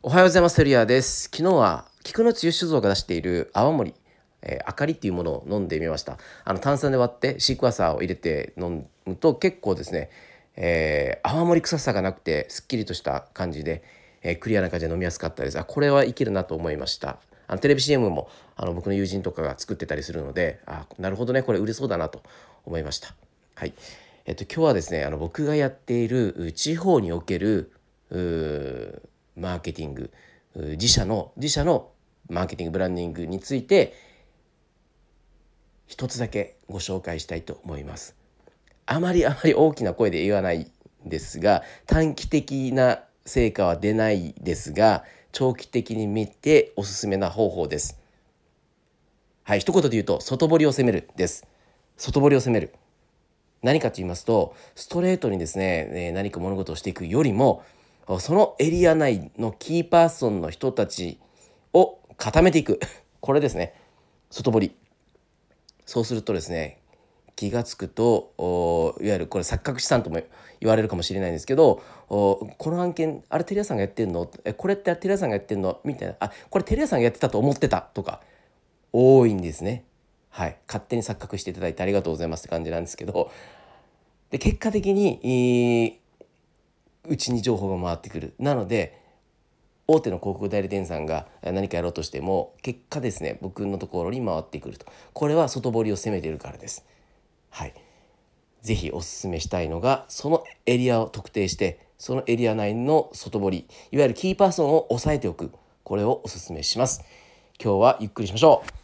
おはようございます。テリアです。昨日は菊の津酒造が出している泡盛、えー、あかりっていうものを飲んでみました。あの炭酸で割ってシークワーサーを入れて飲むと結構ですね、えー、泡盛臭さがなくてすっきりとした感じで、えー、クリアな感じで飲みやすかったです。あこれはいけるなと思いました。あのテレビ CM もあの僕の友人とかが作ってたりするのであなるほどねこれ売れそうだなと思いました。はい。えっと今日はですねあの僕がやっている地方におけるマーケティング自社の自社のマーケティングブランディングについて一つだけご紹介したいと思います。あまりあまり大きな声で言わないんですが短期的な成果は出ないですが長期的に見ておすすめな方法です。はい一言で言うと外堀を攻めるです。外堀を攻める。何かと言いますとストレートにですね何か物事をしていくよりもそのエリア内のキーパーソンの人たちを固めていく。これですね。外堀。そうするとですね気が付くといわゆるこれ錯覚資産とも言われるかもしれないんですけどこの案件あれテレ朝さんがやってんの？えこれってテレ朝さんがやってんの？みたいな。あこれテレ朝さんがやってたと思ってたとか多いんですね。はい、勝手に錯覚していただいてありがとうございますって感じなんですけど。で結果的にうちに情報が回ってくる。なので大手の広告代理店さんが何かやろうとしても結果ですね僕のところに回ってくると。これは外堀を攻めているからです。はい。是非おすすめしたいのがそのエリアを特定してそのエリア内の外堀いわゆるキーパーソンを押さえておく。これをおすすめします。今日はゆっくりしましょう。